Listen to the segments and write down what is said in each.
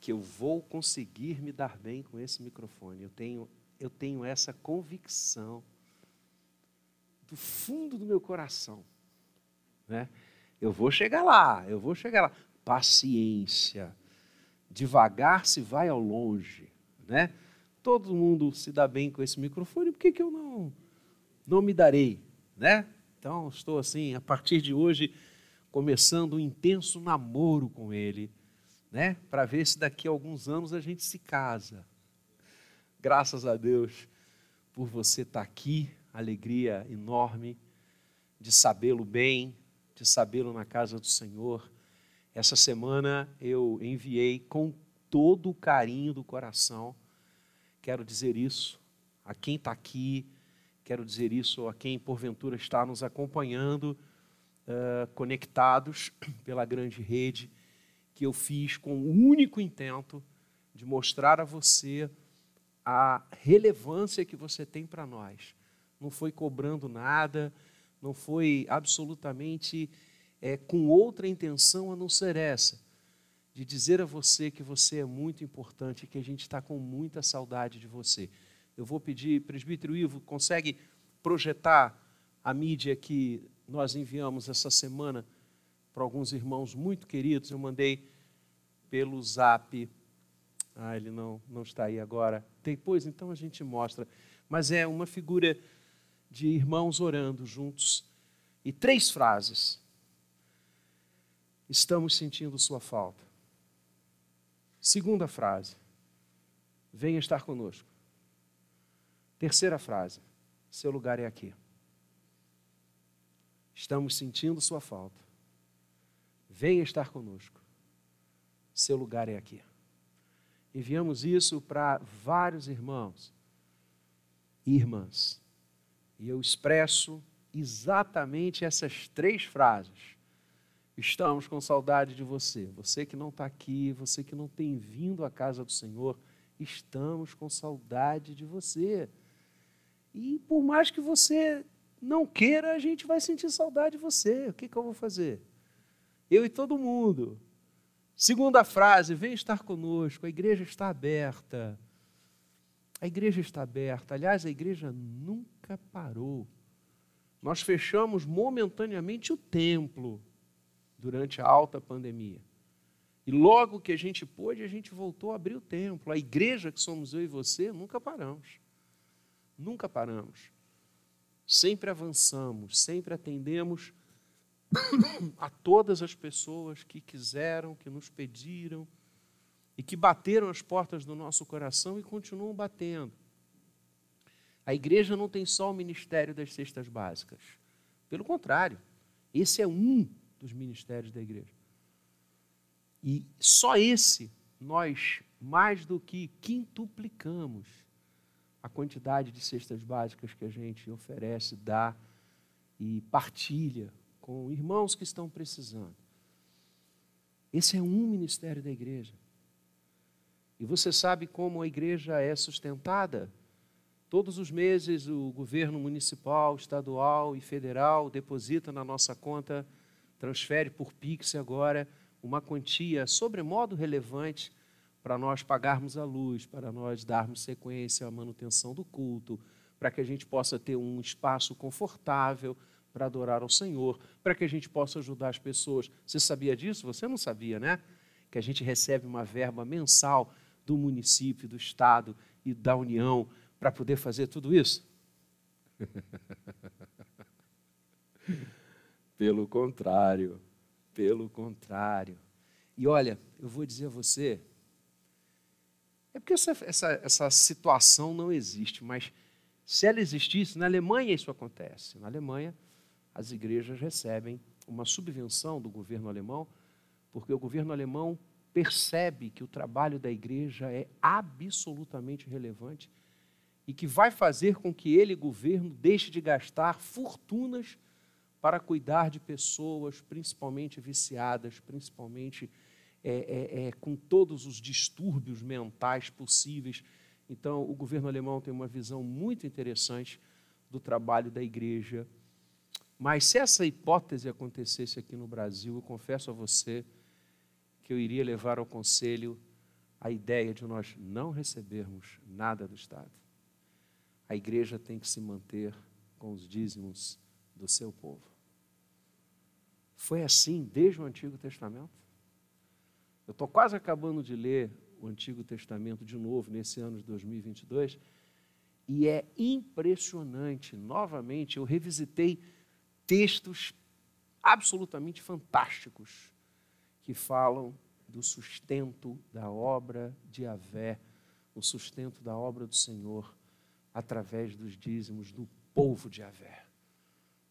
que eu vou conseguir me dar bem com esse microfone. Eu tenho, eu tenho essa convicção do fundo do meu coração. Né? Eu vou chegar lá, eu vou chegar lá. Paciência. Devagar se vai ao longe. Né? Todo mundo se dá bem com esse microfone, por que, que eu não, não me darei? Né? Então, estou assim, a partir de hoje, começando um intenso namoro com ele né? Para ver se daqui a alguns anos a gente se casa. Graças a Deus por você estar tá aqui, alegria enorme de sabê-lo bem, de sabê-lo na casa do Senhor. Essa semana eu enviei com todo o carinho do coração. Quero dizer isso a quem está aqui, quero dizer isso a quem porventura está nos acompanhando, uh, conectados pela grande rede que eu fiz com o único intento de mostrar a você a relevância que você tem para nós. Não foi cobrando nada, não foi absolutamente é, com outra intenção a não ser essa, de dizer a você que você é muito importante e que a gente está com muita saudade de você. Eu vou pedir, presbítero Ivo, consegue projetar a mídia que nós enviamos essa semana para alguns irmãos muito queridos. Eu mandei pelo zap. Ah, ele não, não está aí agora. Depois, então, a gente mostra. Mas é uma figura de irmãos orando juntos. E três frases. Estamos sentindo sua falta. Segunda frase. Venha estar conosco. Terceira frase. Seu lugar é aqui. Estamos sentindo sua falta. Venha estar conosco. Seu lugar é aqui. Enviamos isso para vários irmãos e irmãs. E eu expresso exatamente essas três frases. Estamos com saudade de você. Você que não está aqui, você que não tem vindo à casa do Senhor, estamos com saudade de você. E por mais que você não queira, a gente vai sentir saudade de você. O que, que eu vou fazer? Eu e todo mundo. Segunda frase, vem estar conosco, a igreja está aberta. A igreja está aberta. Aliás, a igreja nunca parou. Nós fechamos momentaneamente o templo durante a alta pandemia. E logo que a gente pôde, a gente voltou a abrir o templo. A igreja que somos eu e você, nunca paramos. Nunca paramos. Sempre avançamos, sempre atendemos a todas as pessoas que quiseram, que nos pediram e que bateram as portas do nosso coração e continuam batendo. A igreja não tem só o ministério das cestas básicas. Pelo contrário, esse é um dos ministérios da igreja. E só esse nós mais do que quintuplicamos a quantidade de cestas básicas que a gente oferece, dá e partilha com irmãos que estão precisando. Esse é um ministério da igreja. E você sabe como a igreja é sustentada? Todos os meses o governo municipal, estadual e federal deposita na nossa conta, transfere por Pix agora uma quantia sobremodo relevante para nós pagarmos a luz, para nós darmos sequência à manutenção do culto, para que a gente possa ter um espaço confortável para adorar ao Senhor, para que a gente possa ajudar as pessoas. Você sabia disso? Você não sabia, né? Que a gente recebe uma verba mensal do município, do estado e da União para poder fazer tudo isso? pelo contrário, pelo contrário. E olha, eu vou dizer a você, é porque essa, essa, essa situação não existe, mas se ela existisse, na Alemanha isso acontece. Na Alemanha, as igrejas recebem uma subvenção do governo alemão, porque o governo alemão percebe que o trabalho da igreja é absolutamente relevante e que vai fazer com que ele, governo, deixe de gastar fortunas para cuidar de pessoas, principalmente viciadas, principalmente é, é, é, com todos os distúrbios mentais possíveis. Então, o governo alemão tem uma visão muito interessante do trabalho da igreja mas se essa hipótese acontecesse aqui no Brasil, eu confesso a você que eu iria levar ao conselho a ideia de nós não recebermos nada do Estado. A igreja tem que se manter com os dízimos do seu povo. Foi assim desde o Antigo Testamento. Eu estou quase acabando de ler o Antigo Testamento de novo nesse ano de 2022 e é impressionante. Novamente, eu revisitei textos absolutamente fantásticos que falam do sustento da obra de Avé, o sustento da obra do Senhor através dos dízimos do povo de Avé,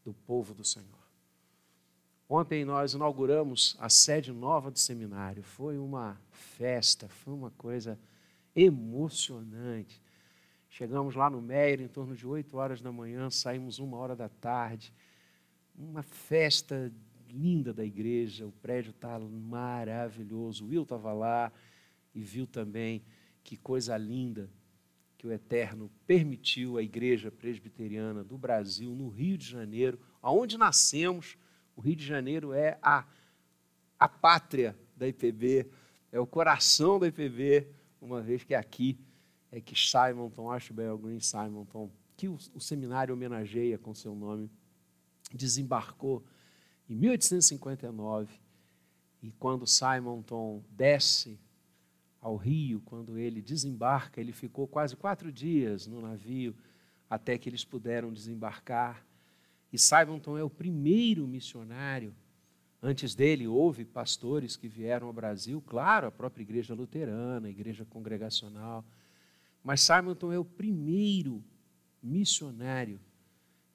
do povo do Senhor. Ontem nós inauguramos a sede nova do seminário. Foi uma festa, foi uma coisa emocionante. Chegamos lá no Meyer em torno de 8 horas da manhã, saímos uma hora da tarde. Uma festa linda da igreja, o prédio está maravilhoso. O Will estava lá e viu também que coisa linda que o Eterno permitiu à igreja presbiteriana do Brasil, no Rio de Janeiro, aonde nascemos o Rio de Janeiro é a, a pátria da IPB, é o coração da IPB, uma vez que é aqui é que Simonton, Ashbel Green Simonton, que o, o seminário homenageia com seu nome, desembarcou em 1859. E quando Simonton desce ao rio, quando ele desembarca, ele ficou quase quatro dias no navio até que eles puderam desembarcar. E Simonton é o primeiro missionário. Antes dele, houve pastores que vieram ao Brasil, claro, a própria igreja luterana, a igreja congregacional. Mas Simonton é o primeiro missionário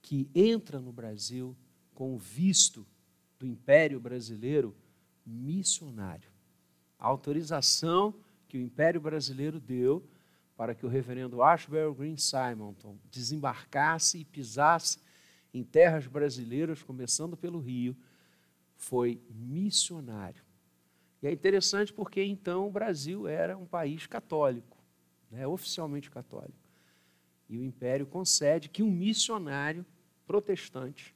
que entra no Brasil com o visto do Império Brasileiro missionário. A autorização que o Império Brasileiro deu para que o reverendo Ashbury Green Simonton desembarcasse e pisasse em terras brasileiras, começando pelo Rio, foi missionário. E é interessante porque então o Brasil era um país católico, né, oficialmente católico. E o império concede que um missionário protestante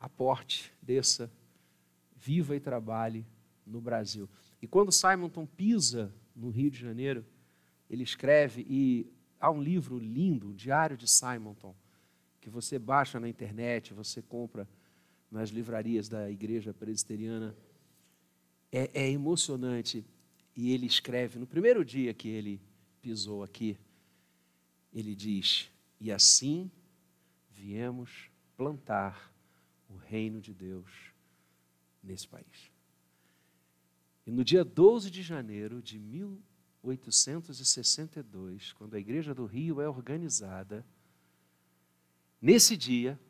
aporte, desça, viva e trabalhe no Brasil. E quando Simonton pisa no Rio de Janeiro, ele escreve, e há um livro lindo, o Diário de Simonton, que você baixa na internet, você compra nas livrarias da igreja presbiteriana. É, é emocionante. E ele escreve, no primeiro dia que ele pisou aqui, ele diz: E assim viemos plantar o reino de Deus nesse país. E no dia 12 de janeiro de 1862, quando a Igreja do Rio é organizada, nesse dia,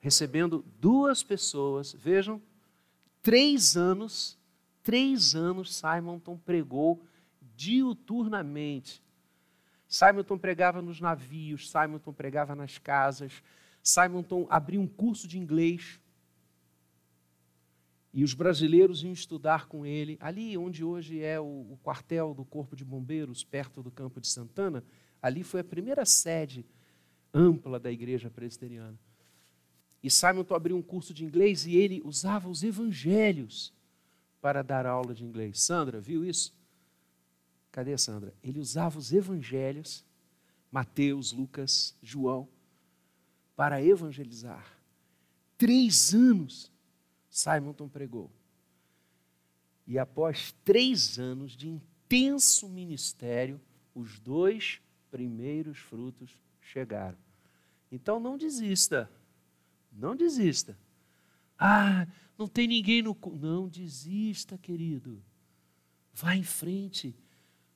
recebendo duas pessoas, vejam, três anos, três anos Simonton pregou diuturnamente. Simonton pregava nos navios, Simonton pregava nas casas, Simonton abriu um curso de inglês. E os brasileiros iam estudar com ele, ali onde hoje é o, o quartel do Corpo de Bombeiros, perto do Campo de Santana, ali foi a primeira sede ampla da igreja presbiteriana. E Simonton abriu um curso de inglês e ele usava os evangelhos para dar aula de inglês. Sandra, viu isso? Cadê Sandra? Ele usava os evangelhos, Mateus, Lucas, João, para evangelizar. Três anos Simonton pregou. E após três anos de intenso ministério, os dois primeiros frutos chegaram. Então não desista. Não desista. Ah, não tem ninguém no. Não desista, querido. Vá em frente.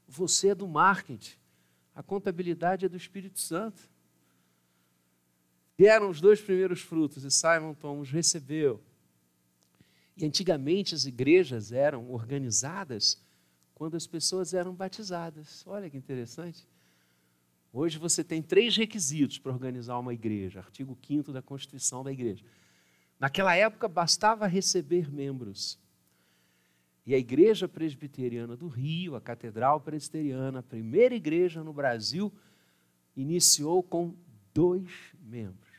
Você é do marketing. A contabilidade é do Espírito Santo. Vieram os dois primeiros frutos e Simon Tom os recebeu. E antigamente as igrejas eram organizadas quando as pessoas eram batizadas. Olha que interessante. Hoje você tem três requisitos para organizar uma igreja, artigo 5 da Constituição da igreja. Naquela época bastava receber membros. E a Igreja Presbiteriana do Rio, a Catedral Presbiteriana, a primeira igreja no Brasil, iniciou com dois membros.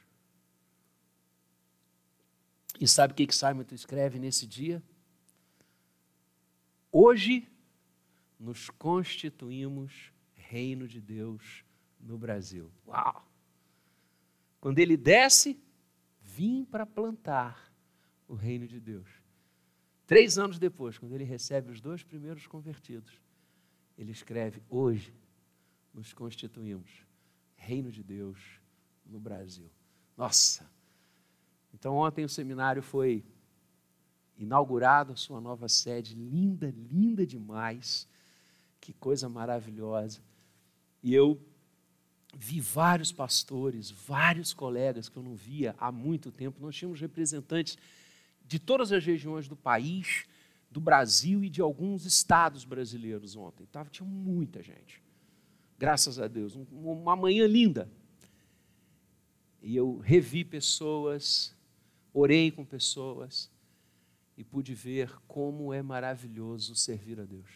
E sabe o que, que Simon escreve nesse dia? Hoje nos constituímos reino de Deus no Brasil. Uau! Quando ele desce, vim para plantar o reino de Deus. Três anos depois, quando ele recebe os dois primeiros convertidos, ele escreve: Hoje nos constituímos reino de Deus no Brasil. Nossa! Então, ontem o seminário foi inaugurado, a sua nova sede, linda, linda demais. Que coisa maravilhosa. E eu vi vários pastores, vários colegas que eu não via há muito tempo. Nós tínhamos representantes de todas as regiões do país, do Brasil e de alguns estados brasileiros ontem. Tava, tinha muita gente. Graças a Deus. Uma manhã linda. E eu revi pessoas, orei com pessoas e pude ver como é maravilhoso servir a Deus.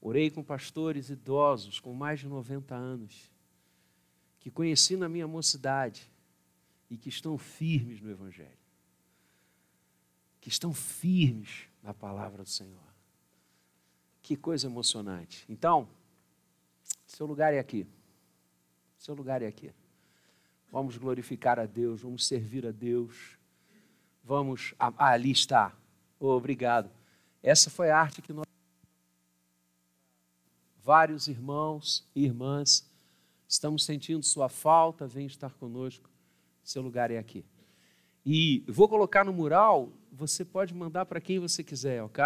Orei com pastores idosos com mais de 90 anos, que conheci na minha mocidade e que estão firmes no Evangelho, que estão firmes na palavra do Senhor. Que coisa emocionante. Então, seu lugar é aqui. Seu lugar é aqui. Vamos glorificar a Deus, vamos servir a Deus. Vamos. Ah, ali está. Oh, obrigado. Essa foi a arte que nós vários irmãos e irmãs, estamos sentindo sua falta, vem estar conosco, seu lugar é aqui. E vou colocar no mural, você pode mandar para quem você quiser, ok?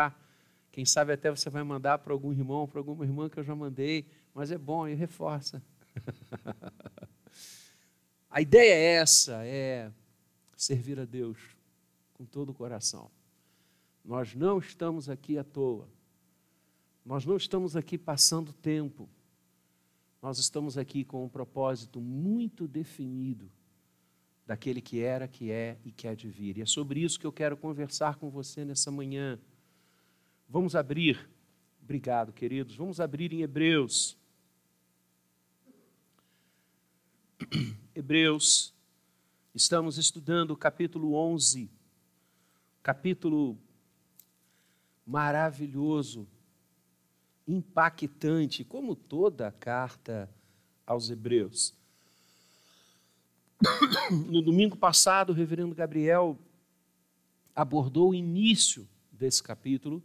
Quem sabe até você vai mandar para algum irmão, para alguma irmã que eu já mandei, mas é bom e reforça. a ideia é essa, é servir a Deus com todo o coração. Nós não estamos aqui à toa. Nós não estamos aqui passando tempo. Nós estamos aqui com um propósito muito definido daquele que era, que é e que há de vir. E é sobre isso que eu quero conversar com você nessa manhã. Vamos abrir, obrigado, queridos, vamos abrir em Hebreus. Hebreus, estamos estudando o capítulo 11, capítulo maravilhoso impactante, como toda a carta aos Hebreus. No domingo passado, o reverendo Gabriel abordou o início desse capítulo,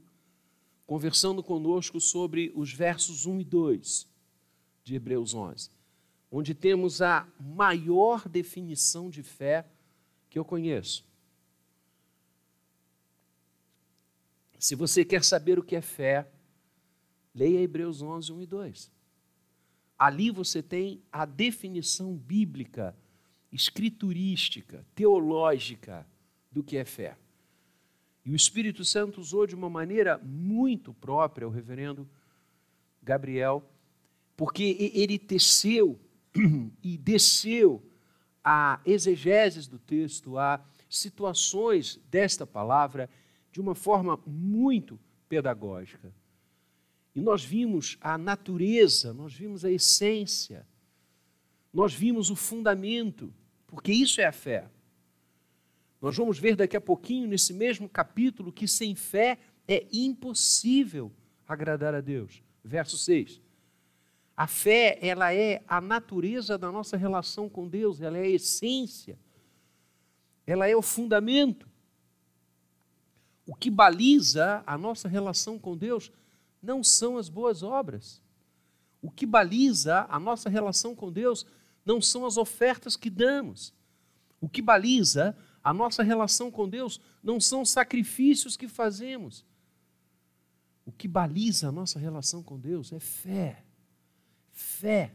conversando conosco sobre os versos 1 e 2 de Hebreus 11, onde temos a maior definição de fé que eu conheço. Se você quer saber o que é fé, Leia Hebreus 11, 1 e 2. Ali você tem a definição bíblica, escriturística, teológica do que é fé. E o Espírito Santo usou de uma maneira muito própria o reverendo Gabriel, porque ele teceu e desceu a exegeses do texto, a situações desta palavra de uma forma muito pedagógica. E nós vimos a natureza, nós vimos a essência, nós vimos o fundamento, porque isso é a fé. Nós vamos ver daqui a pouquinho, nesse mesmo capítulo, que sem fé é impossível agradar a Deus. Verso 6. A fé, ela é a natureza da nossa relação com Deus, ela é a essência, ela é o fundamento. O que baliza a nossa relação com Deus não são as boas obras. O que baliza a nossa relação com Deus não são as ofertas que damos. O que baliza a nossa relação com Deus não são os sacrifícios que fazemos. O que baliza a nossa relação com Deus é fé. Fé.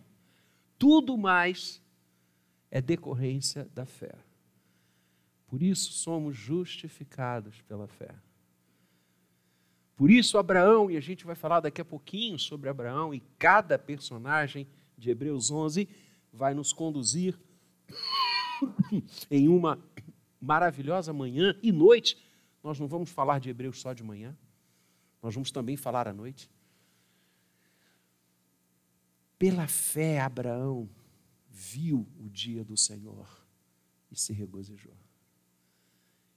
Tudo mais é decorrência da fé. Por isso somos justificados pela fé. Por isso, Abraão, e a gente vai falar daqui a pouquinho sobre Abraão, e cada personagem de Hebreus 11 vai nos conduzir em uma maravilhosa manhã e noite. Nós não vamos falar de Hebreus só de manhã, nós vamos também falar à noite. Pela fé, Abraão viu o dia do Senhor e se regozijou,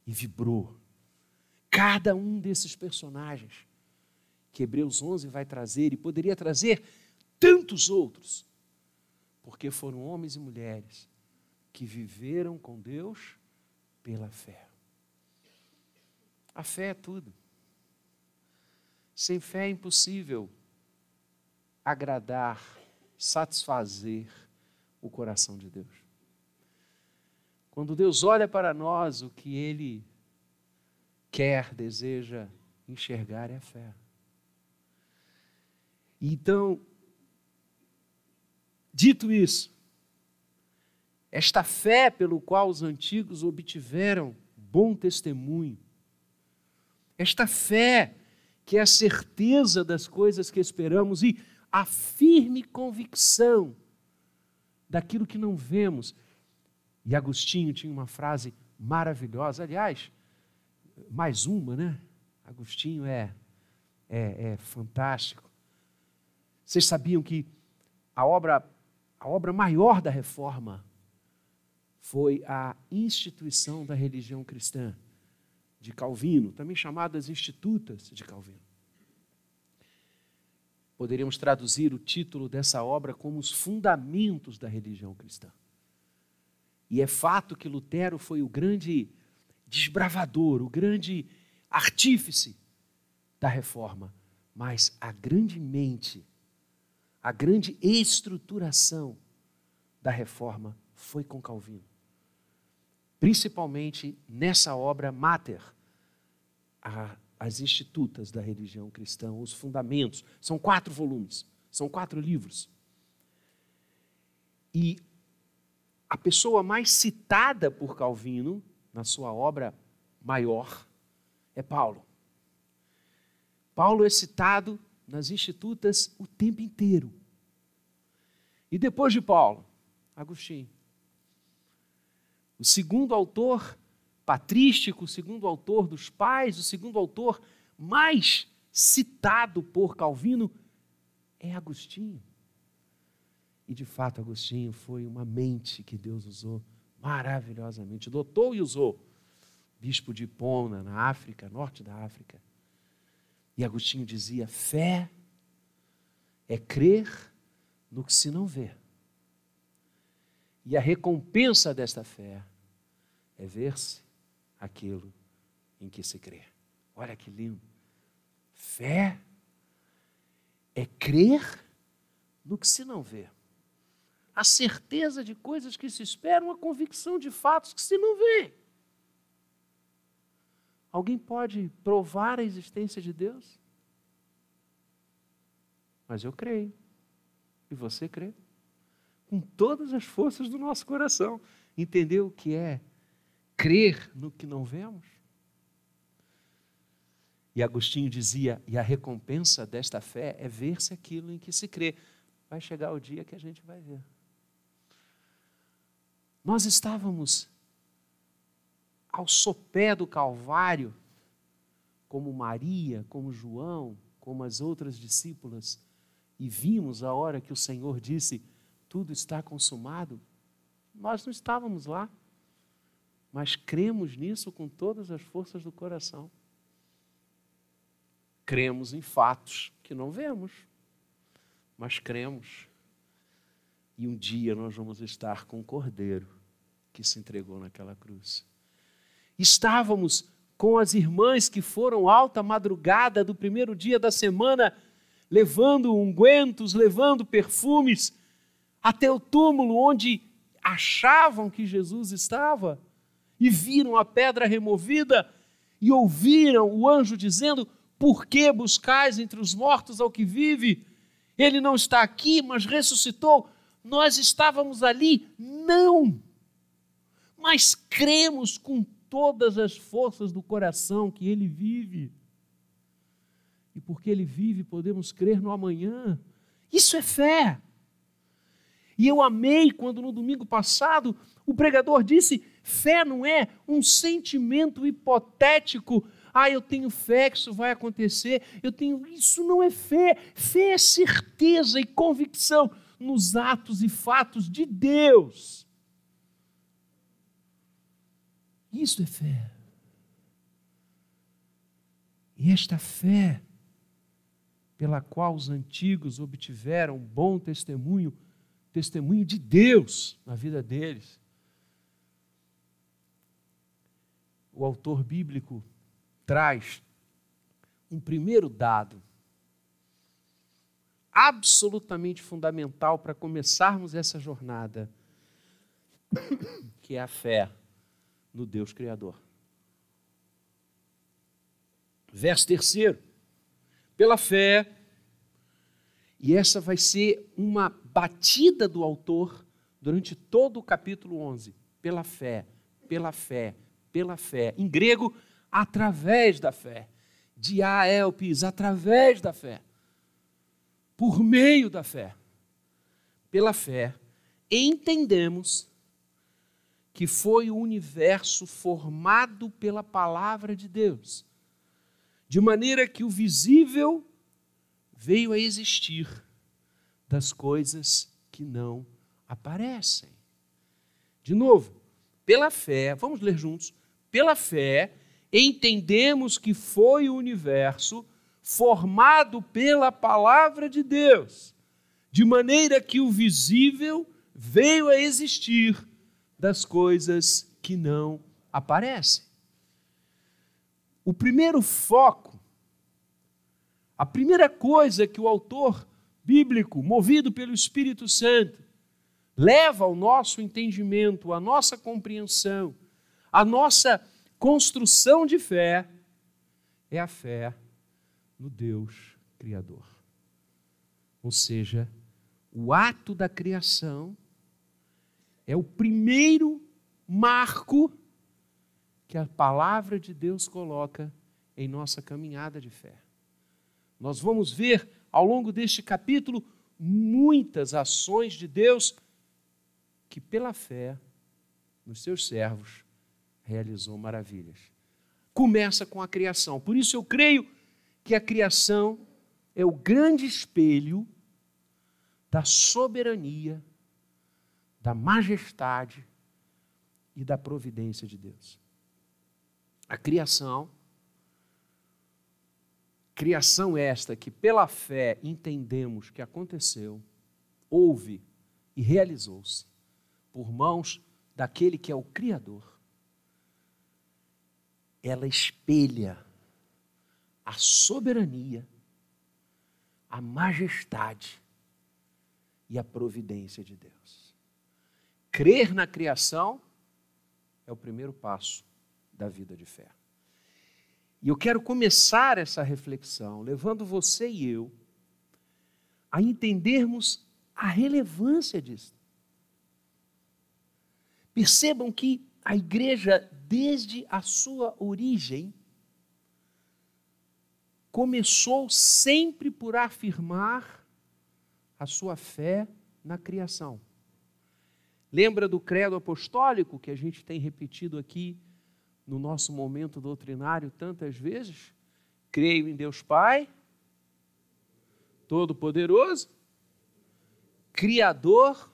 e vibrou Cada um desses personagens que Hebreus 11 vai trazer e poderia trazer tantos outros, porque foram homens e mulheres que viveram com Deus pela fé. A fé é tudo. Sem fé é impossível agradar, satisfazer o coração de Deus. Quando Deus olha para nós, o que Ele quer, deseja enxergar é a fé. Então, dito isso, esta fé pelo qual os antigos obtiveram bom testemunho, esta fé que é a certeza das coisas que esperamos e a firme convicção daquilo que não vemos. E Agostinho tinha uma frase maravilhosa, aliás, mais uma, né? Agostinho é, é, é fantástico. Vocês sabiam que a obra, a obra maior da reforma foi a instituição da religião cristã de Calvino, também chamadas Institutas de Calvino. Poderíamos traduzir o título dessa obra como os fundamentos da religião cristã. E é fato que Lutero foi o grande desbravador, o grande artífice da reforma, mas a grande mente, a grande estruturação da reforma foi com Calvino. Principalmente nessa obra Mater, a, as institutas da religião cristã, os fundamentos. São quatro volumes, são quatro livros. E a pessoa mais citada por Calvino na sua obra maior é Paulo. Paulo é citado nas institutas o tempo inteiro. E depois de Paulo, Agostinho. O segundo autor patrístico, o segundo autor dos pais, o segundo autor mais citado por Calvino é Agostinho. E de fato, Agostinho foi uma mente que Deus usou maravilhosamente. Dotou e usou. Bispo de Hipona, na África, norte da África. E Agostinho dizia: fé é crer no que se não vê. E a recompensa desta fé é ver-se aquilo em que se crê. Olha que lindo. Fé é crer no que se não vê a certeza de coisas que se esperam, a convicção de fatos que se não vê. Alguém pode provar a existência de Deus? Mas eu creio. E você crê? Com todas as forças do nosso coração. Entendeu o que é crer no que não vemos? E Agostinho dizia: e a recompensa desta fé é ver-se aquilo em que se crê. Vai chegar o dia que a gente vai ver. Nós estávamos ao sopé do Calvário, como Maria, como João, como as outras discípulas, e vimos a hora que o Senhor disse: Tudo está consumado. Nós não estávamos lá, mas cremos nisso com todas as forças do coração. Cremos em fatos que não vemos, mas cremos e um dia nós vamos estar com o Cordeiro que se entregou naquela cruz. Estávamos com as irmãs que foram alta madrugada do primeiro dia da semana, levando ungüentos, levando perfumes, até o túmulo onde achavam que Jesus estava, e viram a pedra removida, e ouviram o anjo dizendo: Por que buscais entre os mortos ao que vive? Ele não está aqui, mas ressuscitou nós estávamos ali? Não. Mas cremos com todas as forças do coração que Ele vive. E porque Ele vive, podemos crer no amanhã. Isso é fé. E eu amei quando no domingo passado o pregador disse: fé não é um sentimento hipotético. Ah, eu tenho fé que isso vai acontecer. Eu tenho. Isso não é fé. Fé é certeza e convicção nos atos e fatos de Deus. Isso é fé. E esta fé pela qual os antigos obtiveram bom testemunho, testemunho de Deus na vida deles. O autor bíblico traz um primeiro dado absolutamente fundamental para começarmos essa jornada, que é a fé no Deus Criador. Verso terceiro. Pela fé, e essa vai ser uma batida do autor durante todo o capítulo 11. Pela fé, pela fé, pela fé. Em grego, através da fé. Diaelpis, através da fé. Por meio da fé. Pela fé, entendemos que foi o universo formado pela palavra de Deus, de maneira que o visível veio a existir das coisas que não aparecem. De novo, pela fé, vamos ler juntos. Pela fé, entendemos que foi o universo formado pela palavra de Deus, de maneira que o visível veio a existir das coisas que não aparecem. O primeiro foco, a primeira coisa que o autor bíblico, movido pelo Espírito Santo, leva ao nosso entendimento, à nossa compreensão, à nossa construção de fé, é a fé no Deus Criador. Ou seja, o ato da criação é o primeiro marco que a palavra de Deus coloca em nossa caminhada de fé. Nós vamos ver ao longo deste capítulo muitas ações de Deus que, pela fé, nos seus servos, realizou maravilhas. Começa com a criação. Por isso eu creio que a criação é o grande espelho da soberania da majestade e da providência de Deus. A criação, criação esta que pela fé entendemos que aconteceu, houve e realizou-se por mãos daquele que é o Criador. Ela espelha a soberania, a majestade e a providência de Deus. Crer na criação é o primeiro passo da vida de fé. E eu quero começar essa reflexão levando você e eu a entendermos a relevância disso. Percebam que a igreja, desde a sua origem, começou sempre por afirmar a sua fé na criação. Lembra do credo apostólico que a gente tem repetido aqui no nosso momento doutrinário tantas vezes? Creio em Deus Pai, Todo-Poderoso, Criador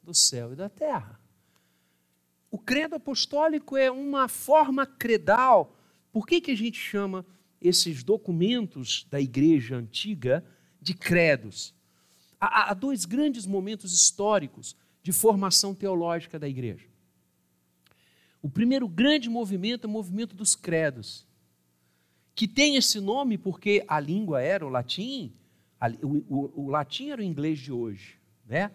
do céu e da terra. O credo apostólico é uma forma credal. Por que, que a gente chama esses documentos da igreja antiga de credos? Há, há dois grandes momentos históricos de formação teológica da igreja. O primeiro grande movimento é o movimento dos credos, que tem esse nome porque a língua era o latim, o, o, latim era o inglês de hoje. Né?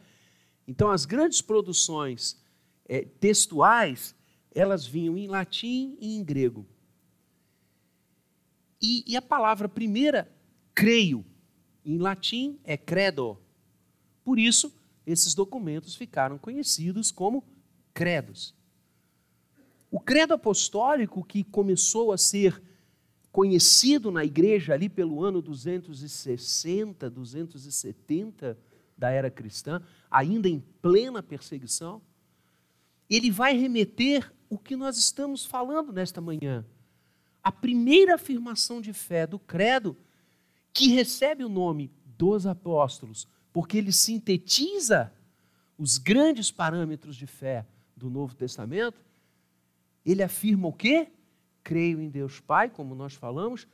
Então, as grandes produções é, textuais, elas vinham em latim e em grego. E, e a palavra primeira, creio, em latim é credo. Por isso, esses documentos ficaram conhecidos como credos. O credo apostólico, que começou a ser conhecido na igreja ali pelo ano 260, 270 da era cristã, ainda em plena perseguição, ele vai remeter o que nós estamos falando nesta manhã. A primeira afirmação de fé do credo, que recebe o nome dos apóstolos, porque ele sintetiza os grandes parâmetros de fé do Novo Testamento. Ele afirma o quê? Creio em Deus Pai, como nós falamos,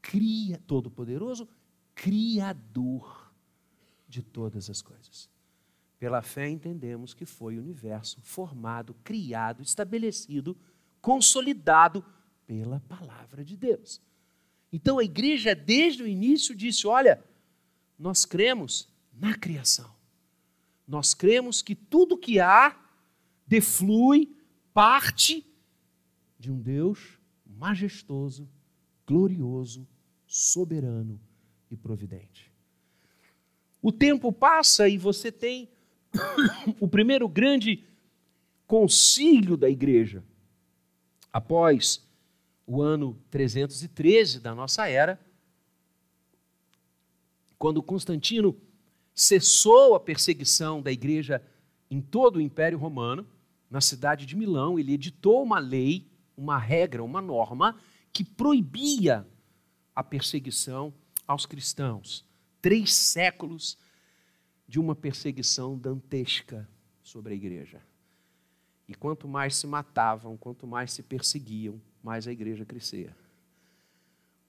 cria todo-poderoso, Criador de todas as coisas. Pela fé entendemos que foi o universo formado, criado, estabelecido, consolidado pela palavra de Deus. Então a igreja, desde o início, disse: olha, nós cremos na criação. Nós cremos que tudo que há deflui, parte de um Deus majestoso, glorioso, soberano e providente. O tempo passa e você tem o primeiro grande concílio da igreja. Após o ano 313 da nossa era, quando Constantino cessou a perseguição da igreja em todo o Império Romano, na cidade de Milão, ele editou uma lei, uma regra, uma norma que proibia a perseguição aos cristãos. Três séculos de uma perseguição dantesca sobre a igreja. E quanto mais se matavam, quanto mais se perseguiam, mais a igreja crescia.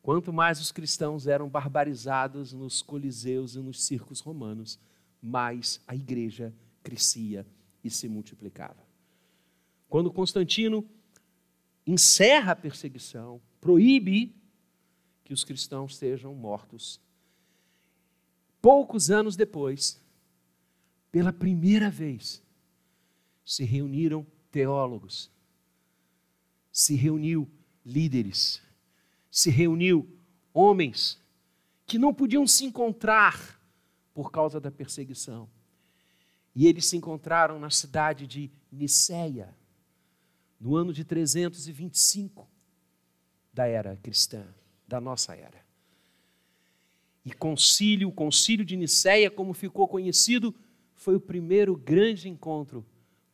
Quanto mais os cristãos eram barbarizados nos coliseus e nos circos romanos, mais a igreja crescia e se multiplicava. Quando Constantino encerra a perseguição, proíbe que os cristãos sejam mortos. Poucos anos depois, pela primeira vez, se reuniram teólogos, se reuniu líderes, se reuniu homens que não podiam se encontrar por causa da perseguição. E eles se encontraram na cidade de Niceia, no ano de 325 da era cristã, da nossa era. E concílio, o concílio de Niceia, como ficou conhecido, foi o primeiro grande encontro.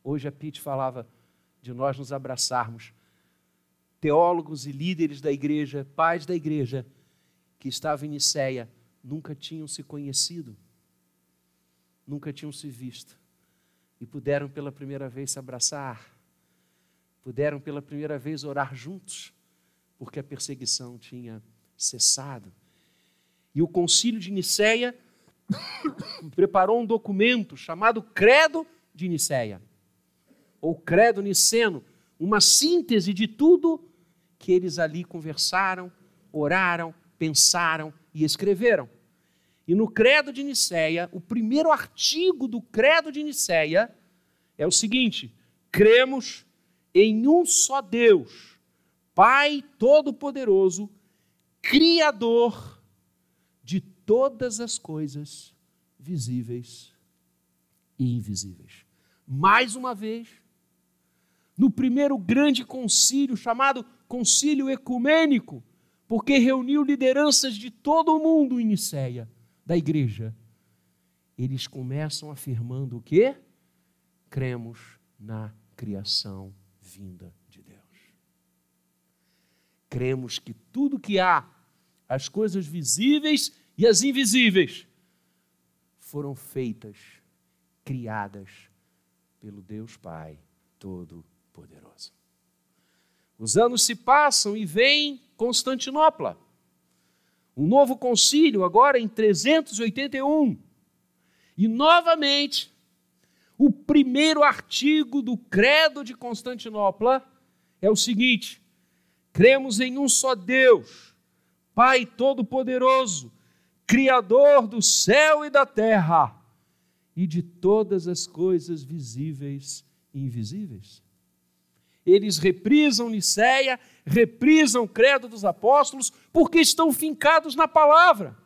Hoje a Pete falava de nós nos abraçarmos teólogos e líderes da igreja, pais da igreja, que estavam em Niceia, nunca tinham se conhecido, nunca tinham se visto, e puderam pela primeira vez se abraçar, puderam pela primeira vez orar juntos, porque a perseguição tinha cessado. E o concílio de Niceia preparou um documento chamado Credo de Niceia, ou Credo Niceno, uma síntese de tudo que eles ali conversaram, oraram, pensaram e escreveram. E no Credo de Nicéia, o primeiro artigo do Credo de Nicéia é o seguinte: cremos em um só Deus, Pai Todo-Poderoso, Criador de todas as coisas visíveis e invisíveis. Mais uma vez, no primeiro grande concílio chamado concílio ecumênico, porque reuniu lideranças de todo o mundo em Nicéia, da igreja. Eles começam afirmando o quê? Cremos na criação vinda de Deus. Cremos que tudo que há, as coisas visíveis e as invisíveis, foram feitas, criadas pelo Deus Pai Todo-Poderoso. Os anos se passam e vem Constantinopla. Um novo concílio, agora em 381. E novamente, o primeiro artigo do Credo de Constantinopla é o seguinte: cremos em um só Deus, Pai Todo-Poderoso, Criador do céu e da terra e de todas as coisas visíveis e invisíveis eles reprisam Nicéia, reprisam o credo dos apóstolos, porque estão fincados na palavra.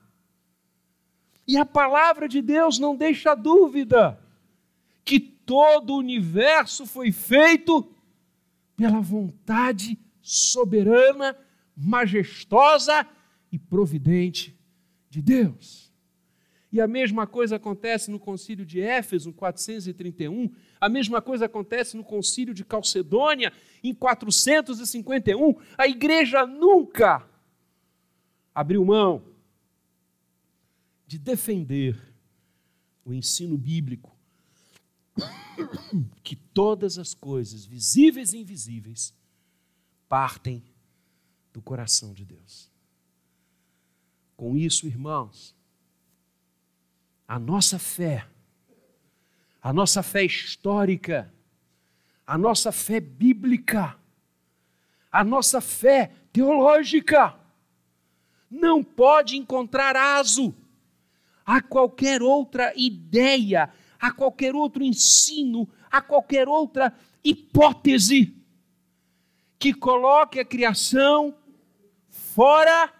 E a palavra de Deus não deixa dúvida que todo o universo foi feito pela vontade soberana, majestosa e providente de Deus. E a mesma coisa acontece no concílio de Éfeso, em 431, a mesma coisa acontece no concílio de Calcedônia, em 451. A igreja nunca abriu mão de defender o ensino bíblico que todas as coisas, visíveis e invisíveis, partem do coração de Deus. Com isso, irmãos, a nossa fé, a nossa fé histórica, a nossa fé bíblica, a nossa fé teológica, não pode encontrar aso a qualquer outra ideia, a qualquer outro ensino, a qualquer outra hipótese que coloque a criação fora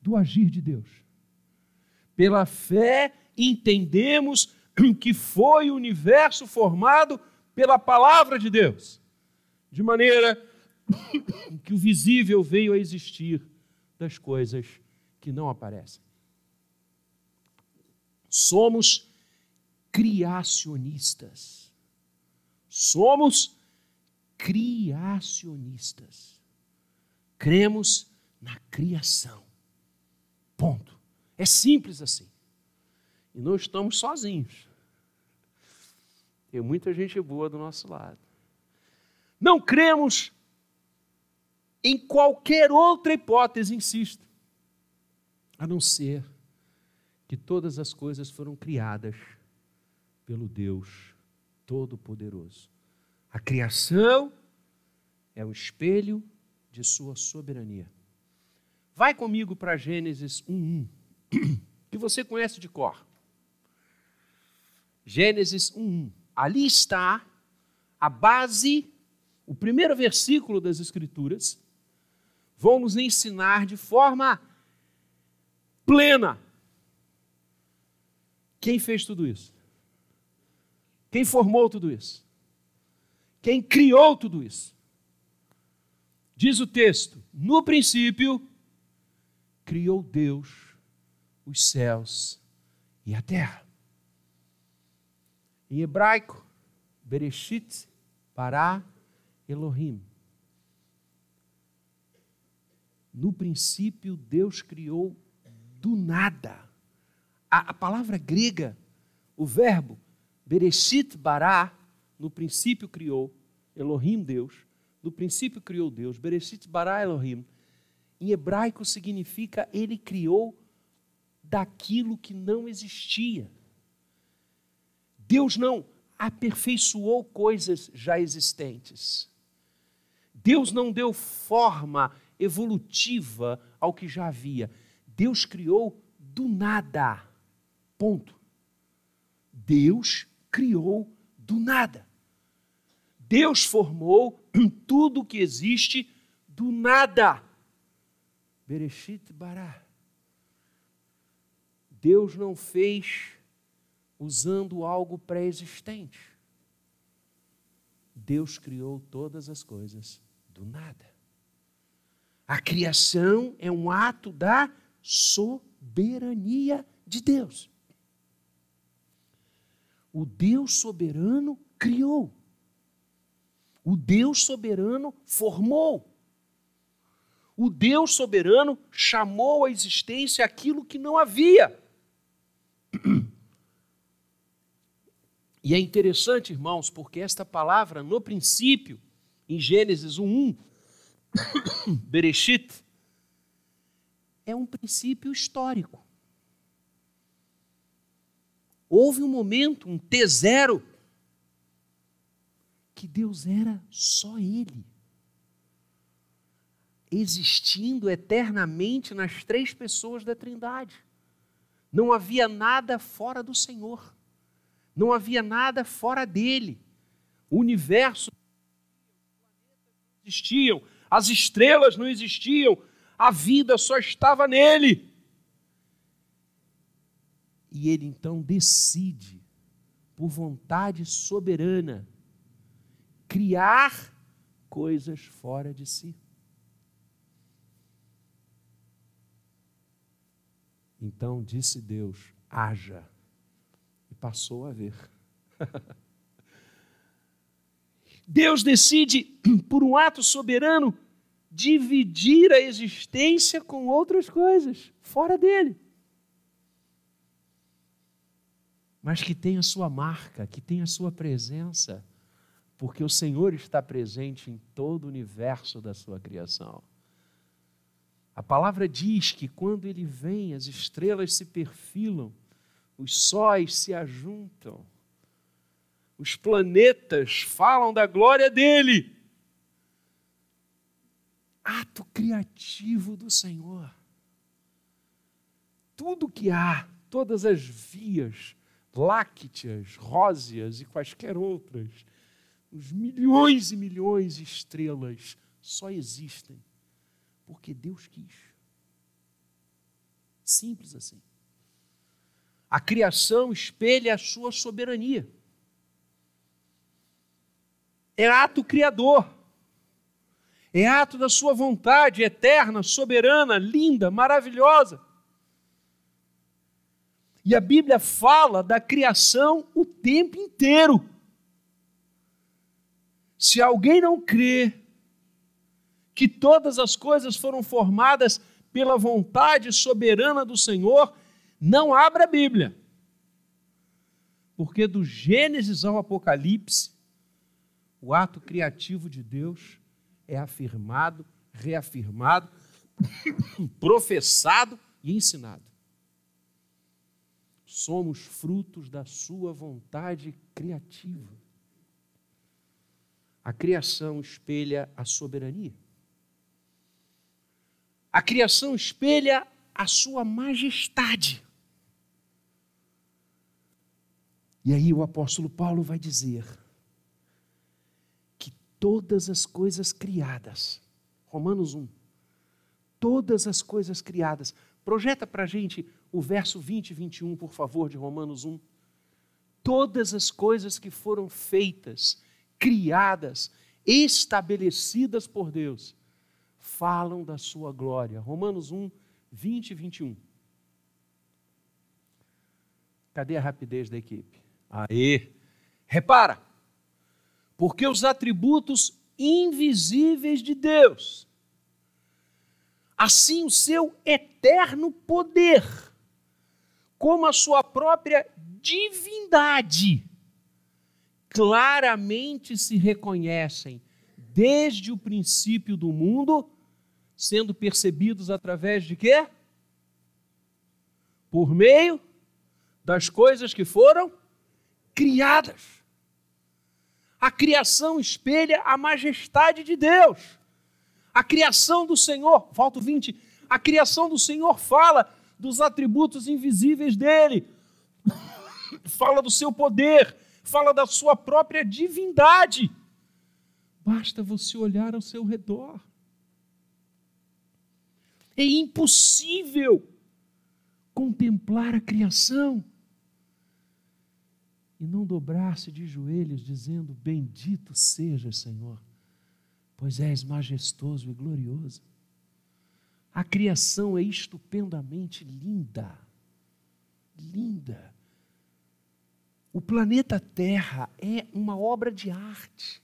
do agir de Deus. Pela fé, entendemos que foi o universo formado pela palavra de Deus, de maneira que o visível veio a existir das coisas que não aparecem. Somos criacionistas. Somos criacionistas. Cremos na criação. Ponto. É simples assim. E não estamos sozinhos. Tem muita gente boa do nosso lado. Não cremos em qualquer outra hipótese, insisto, a não ser que todas as coisas foram criadas pelo Deus Todo-Poderoso. A criação é o espelho de sua soberania. Vai comigo para Gênesis 1:1, que você conhece de cor. Gênesis 1:1. Ali está a base, o primeiro versículo das Escrituras, vão nos ensinar de forma plena quem fez tudo isso. Quem formou tudo isso? Quem criou tudo isso? Diz o texto: no princípio, criou Deus os céus e a terra. Em hebraico, Bereshit, Pará, Elohim. No princípio, Deus criou do nada. A, a palavra grega, o verbo Bereshit bará, no princípio criou, Elohim Deus, no princípio criou Deus, Bereshit bará Elohim, em hebraico significa ele criou daquilo que não existia. Deus não aperfeiçoou coisas já existentes. Deus não deu forma evolutiva ao que já havia. Deus criou do nada. Ponto. Deus criou do nada. Deus formou tudo o que existe do nada. Bereshit bará. Deus não fez usando algo pré-existente. Deus criou todas as coisas do nada. A criação é um ato da soberania de Deus. O Deus soberano criou. O Deus soberano formou. O Deus soberano chamou à existência aquilo que não havia. E é interessante, irmãos, porque esta palavra, no princípio, em Gênesis 1, Bereshit, é um princípio histórico. Houve um momento, um T0, que Deus era só Ele, existindo eternamente nas três pessoas da Trindade. Não havia nada fora do Senhor, não havia nada fora dele. O universo não existiam, as estrelas não existiam, a vida só estava nele. E ele então decide, por vontade soberana, criar coisas fora de si. Então disse Deus: haja, passou a ver. Deus decide, por um ato soberano, dividir a existência com outras coisas fora dele. Mas que tem a sua marca, que tem a sua presença, porque o Senhor está presente em todo o universo da sua criação. A palavra diz que quando ele vem, as estrelas se perfilam os sóis se ajuntam, os planetas falam da glória dele. Ato criativo do Senhor. Tudo que há, todas as vias lácteas, róseas e quaisquer outras, os milhões e milhões de estrelas só existem porque Deus quis. Simples assim. A criação espelha a sua soberania. É ato criador. É ato da sua vontade eterna, soberana, linda, maravilhosa. E a Bíblia fala da criação o tempo inteiro. Se alguém não crê que todas as coisas foram formadas pela vontade soberana do Senhor, não abra a Bíblia. Porque do Gênesis ao Apocalipse, o ato criativo de Deus é afirmado, reafirmado, professado e ensinado. Somos frutos da Sua vontade criativa. A criação espelha a soberania. A criação espelha a Sua majestade. E aí o apóstolo Paulo vai dizer que todas as coisas criadas, Romanos 1, todas as coisas criadas, projeta para a gente o verso 20 e 21, por favor, de Romanos 1. Todas as coisas que foram feitas, criadas, estabelecidas por Deus, falam da sua glória. Romanos 1, 20 e 21. Cadê a rapidez da equipe? Aí, repara, porque os atributos invisíveis de Deus, assim o seu eterno poder, como a sua própria divindade, claramente se reconhecem desde o princípio do mundo, sendo percebidos através de quê? Por meio das coisas que foram criadas. A criação espelha a majestade de Deus. A criação do Senhor, volto 20, a criação do Senhor fala dos atributos invisíveis dele, fala do seu poder, fala da sua própria divindade. Basta você olhar ao seu redor. É impossível contemplar a criação e não dobrar-se de joelhos, dizendo: Bendito seja, Senhor, pois és majestoso e glorioso. A criação é estupendamente linda, linda. O planeta Terra é uma obra de arte.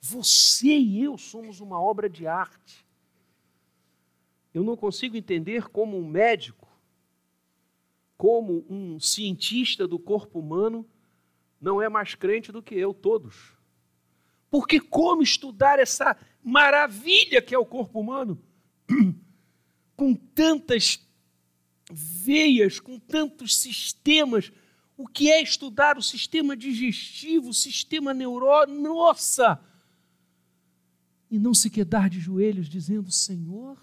Você e eu somos uma obra de arte. Eu não consigo entender como um médico como um cientista do corpo humano não é mais crente do que eu, todos. Porque como estudar essa maravilha que é o corpo humano? Com tantas veias, com tantos sistemas. O que é estudar o sistema digestivo, o sistema neurônico? Nossa! E não se quedar de joelhos dizendo: Senhor,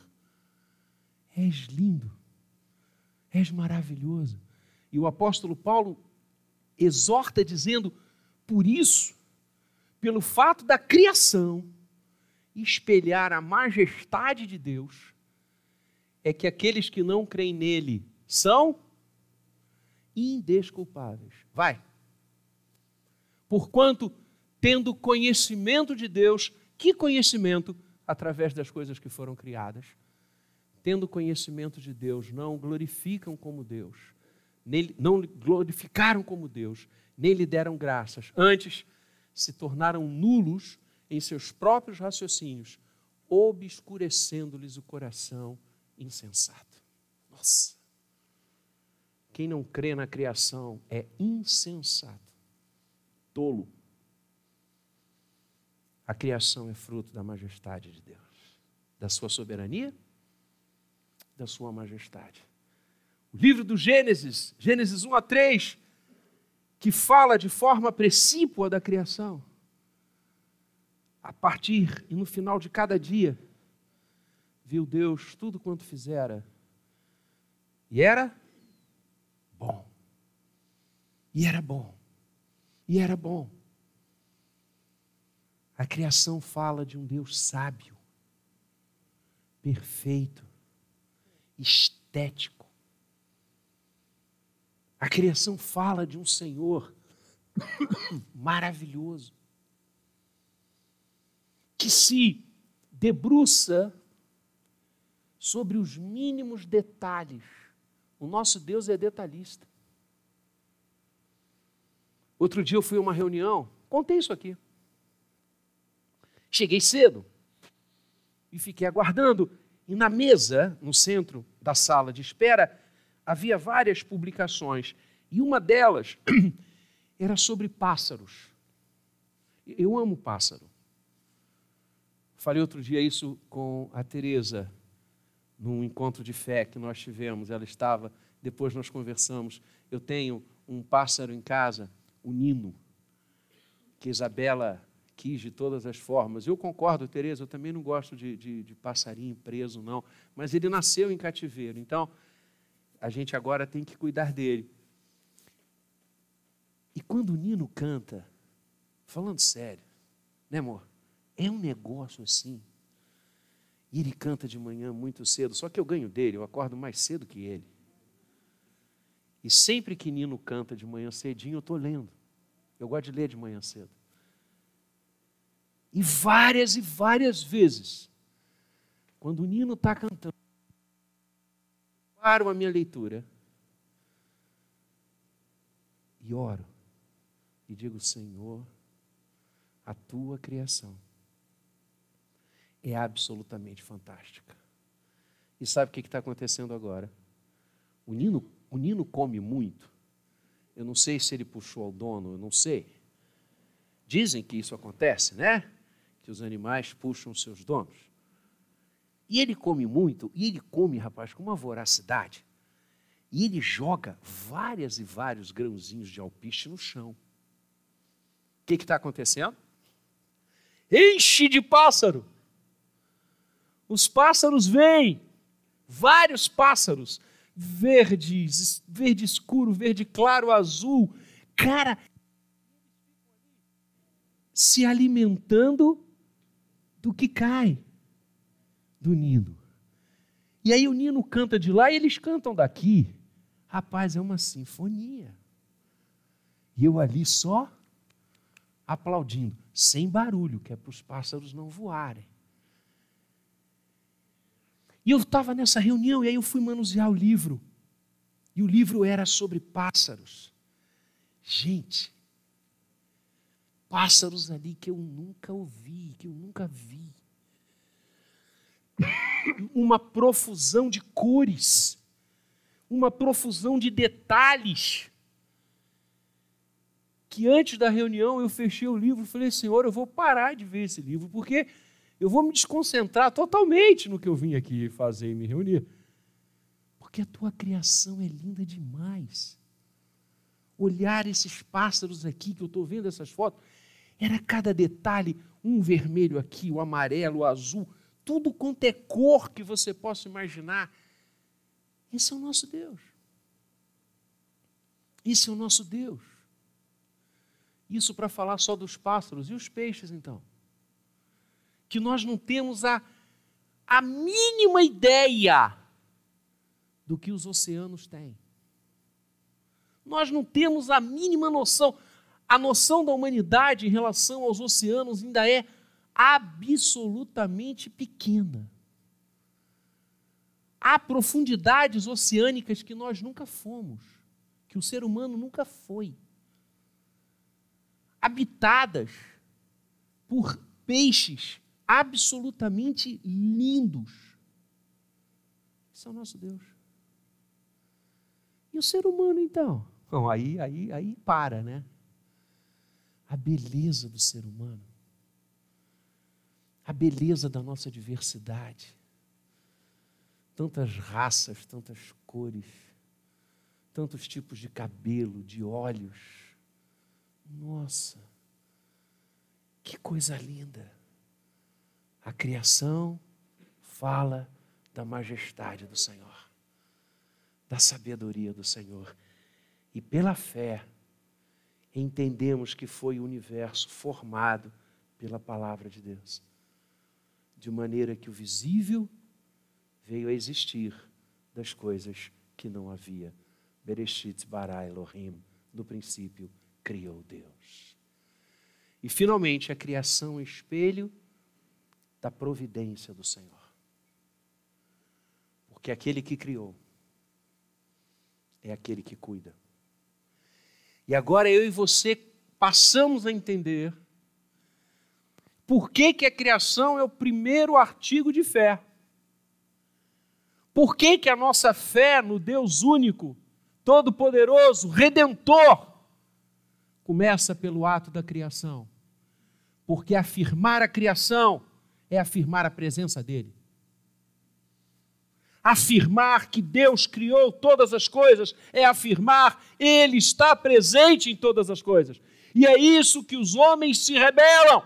és lindo és maravilhoso. E o apóstolo Paulo exorta dizendo: por isso, pelo fato da criação espelhar a majestade de Deus, é que aqueles que não creem nele são indesculpáveis. Vai. Porquanto, tendo conhecimento de Deus, que conhecimento? Através das coisas que foram criadas tendo conhecimento de Deus, não glorificam como Deus, nele, não glorificaram como Deus, nem lhe deram graças. Antes, se tornaram nulos em seus próprios raciocínios, obscurecendo-lhes o coração insensato. Nossa! Quem não crê na criação é insensato, tolo. A criação é fruto da majestade de Deus, da sua soberania da Sua Majestade. O livro do Gênesis, Gênesis 1 a 3, que fala de forma precípua da criação. A partir e no final de cada dia, viu Deus tudo quanto fizera. E era bom. E era bom. E era bom. A criação fala de um Deus sábio, perfeito, estético. A criação fala de um Senhor maravilhoso, que se debruça sobre os mínimos detalhes. O nosso Deus é detalhista. Outro dia eu fui a uma reunião, contei isso aqui. Cheguei cedo e fiquei aguardando. E na mesa, no centro da sala de espera, havia várias publicações. E uma delas era sobre pássaros. Eu amo pássaro. Falei outro dia isso com a Teresa, num encontro de fé que nós tivemos. Ela estava, depois nós conversamos. Eu tenho um pássaro em casa, o Nino, que Isabela quis de todas as formas. Eu concordo, Tereza, eu também não gosto de, de, de, passarinho preso, não. Mas ele nasceu em cativeiro, então a gente agora tem que cuidar dele. E quando o Nino canta, falando sério, né, amor? É um negócio assim. E ele canta de manhã muito cedo, só que eu ganho dele, eu acordo mais cedo que ele. E sempre que Nino canta de manhã cedinho, eu estou lendo. Eu gosto de ler de manhã cedo. E várias e várias vezes, quando o Nino está cantando, paro a minha leitura e oro e digo: Senhor, a tua criação é absolutamente fantástica. E sabe o que está acontecendo agora? O Nino, o Nino come muito. Eu não sei se ele puxou ao dono, eu não sei. Dizem que isso acontece, né? Que os animais puxam seus donos. E ele come muito, e ele come, rapaz, com uma voracidade. E ele joga várias e vários grãozinhos de alpiste no chão. O que está acontecendo? Enche de pássaro. Os pássaros vêm, vários pássaros, verdes, verde escuro, verde claro, azul. Cara, se alimentando do que cai do Nino. E aí o Nino canta de lá e eles cantam daqui. Rapaz, é uma sinfonia. E eu ali só aplaudindo, sem barulho, que é para os pássaros não voarem. E eu estava nessa reunião e aí eu fui manusear o livro. E o livro era sobre pássaros. Gente, pássaros ali que eu nunca ouvi, que eu nunca vi. Uma profusão de cores, uma profusão de detalhes. Que antes da reunião eu fechei o livro e falei, Senhor, eu vou parar de ver esse livro, porque eu vou me desconcentrar totalmente no que eu vim aqui fazer e me reunir. Porque a tua criação é linda demais. Olhar esses pássaros aqui, que eu estou vendo essas fotos, era cada detalhe, um vermelho aqui, o amarelo, o azul, tudo quanto é cor que você possa imaginar. Esse é o nosso Deus. Esse é o nosso Deus. Isso para falar só dos pássaros e os peixes, então. Que nós não temos a, a mínima ideia do que os oceanos têm. Nós não temos a mínima noção a noção da humanidade em relação aos oceanos ainda é absolutamente pequena. Há profundidades oceânicas que nós nunca fomos, que o ser humano nunca foi. Habitadas por peixes absolutamente lindos. Esse é o nosso Deus. E o ser humano, então? Bom, aí, aí, aí para, né? A beleza do ser humano, a beleza da nossa diversidade. Tantas raças, tantas cores, tantos tipos de cabelo, de olhos. Nossa, que coisa linda! A criação fala da majestade do Senhor, da sabedoria do Senhor. E pela fé, entendemos que foi o universo formado pela palavra de Deus, de maneira que o visível veio a existir das coisas que não havia. Bereshit bara Elohim, no princípio criou Deus. E finalmente a criação é espelho da providência do Senhor. Porque aquele que criou é aquele que cuida. E agora eu e você passamos a entender por que, que a criação é o primeiro artigo de fé. Por que, que a nossa fé no Deus único, todo-poderoso, redentor, começa pelo ato da criação? Porque afirmar a criação é afirmar a presença dele. Afirmar que Deus criou todas as coisas é afirmar ele está presente em todas as coisas. E é isso que os homens se rebelam,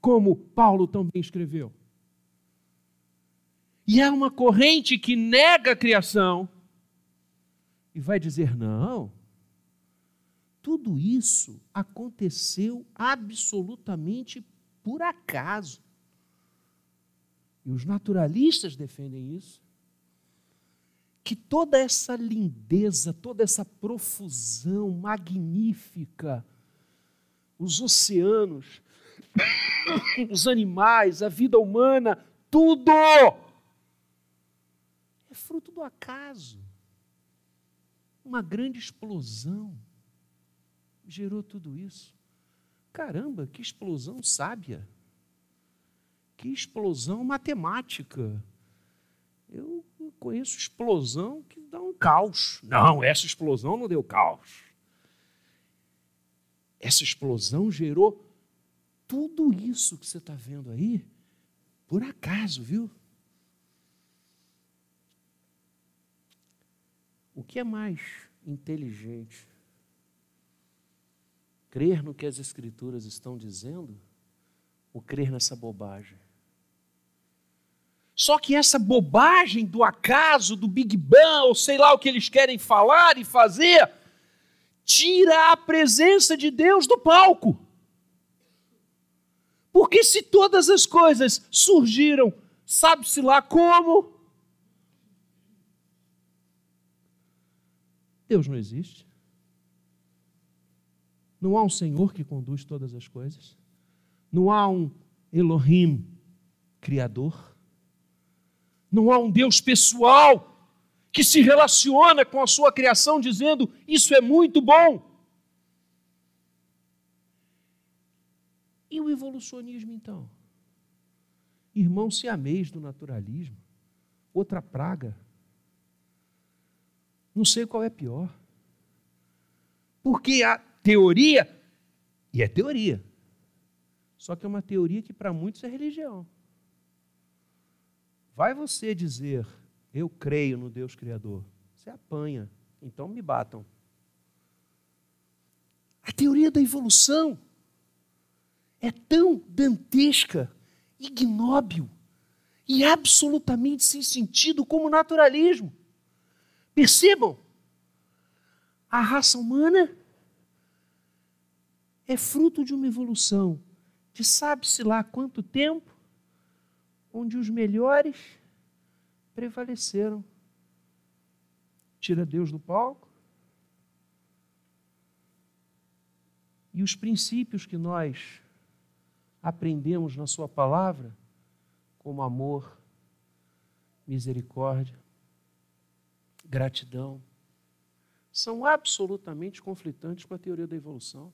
como Paulo também escreveu. E é uma corrente que nega a criação e vai dizer: não, tudo isso aconteceu absolutamente por acaso. E os naturalistas defendem isso. Que toda essa lindeza, toda essa profusão magnífica, os oceanos, os animais, a vida humana, tudo fruto do acaso. Uma grande explosão gerou tudo isso. Caramba, que explosão sábia. Que explosão matemática. Eu conheço explosão que dá um caos. Não, essa explosão não deu caos. Essa explosão gerou tudo isso que você está vendo aí por acaso, viu? O que é mais inteligente? Crer no que as Escrituras estão dizendo ou crer nessa bobagem? Só que essa bobagem do acaso, do Big Bang, ou sei lá o que eles querem falar e fazer, tira a presença de Deus do palco. Porque se todas as coisas surgiram, sabe-se lá como, Deus não existe. Não há um Senhor que conduz todas as coisas. Não há um Elohim criador. Não há um Deus pessoal que se relaciona com a sua criação dizendo: Isso é muito bom. E o evolucionismo, então? Irmão siamês do naturalismo, outra praga não sei qual é pior. Porque a teoria, e é teoria, só que é uma teoria que para muitos é religião. Vai você dizer, eu creio no Deus Criador, você apanha, então me batam. A teoria da evolução é tão dantesca, ignóbil e absolutamente sem sentido como o naturalismo. Percebam, a raça humana é fruto de uma evolução de sabe-se lá quanto tempo, onde os melhores prevaleceram. Tira Deus do palco. E os princípios que nós aprendemos na Sua palavra, como amor, misericórdia, gratidão, são absolutamente conflitantes com a teoria da evolução.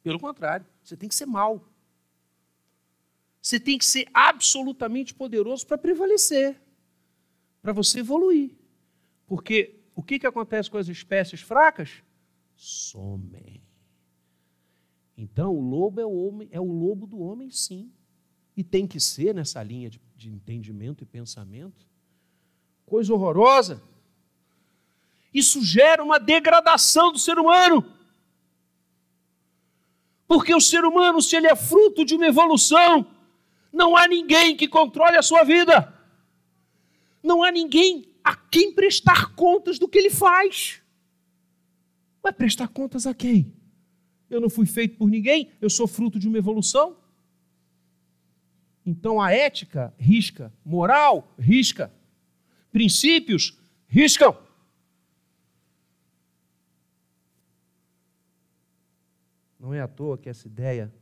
Pelo contrário, você tem que ser mal. Você tem que ser absolutamente poderoso para prevalecer, para você evoluir. Porque o que, que acontece com as espécies fracas? Somem. Então, o lobo é o, homem, é o lobo do homem, sim. E tem que ser nessa linha de, de entendimento e pensamento. Coisa horrorosa. Isso gera uma degradação do ser humano. Porque o ser humano, se ele é fruto de uma evolução, não há ninguém que controle a sua vida. Não há ninguém a quem prestar contas do que ele faz. Vai prestar contas a quem? Eu não fui feito por ninguém, eu sou fruto de uma evolução. Então a ética risca, moral risca, princípios riscam. Não é à toa que essa ideia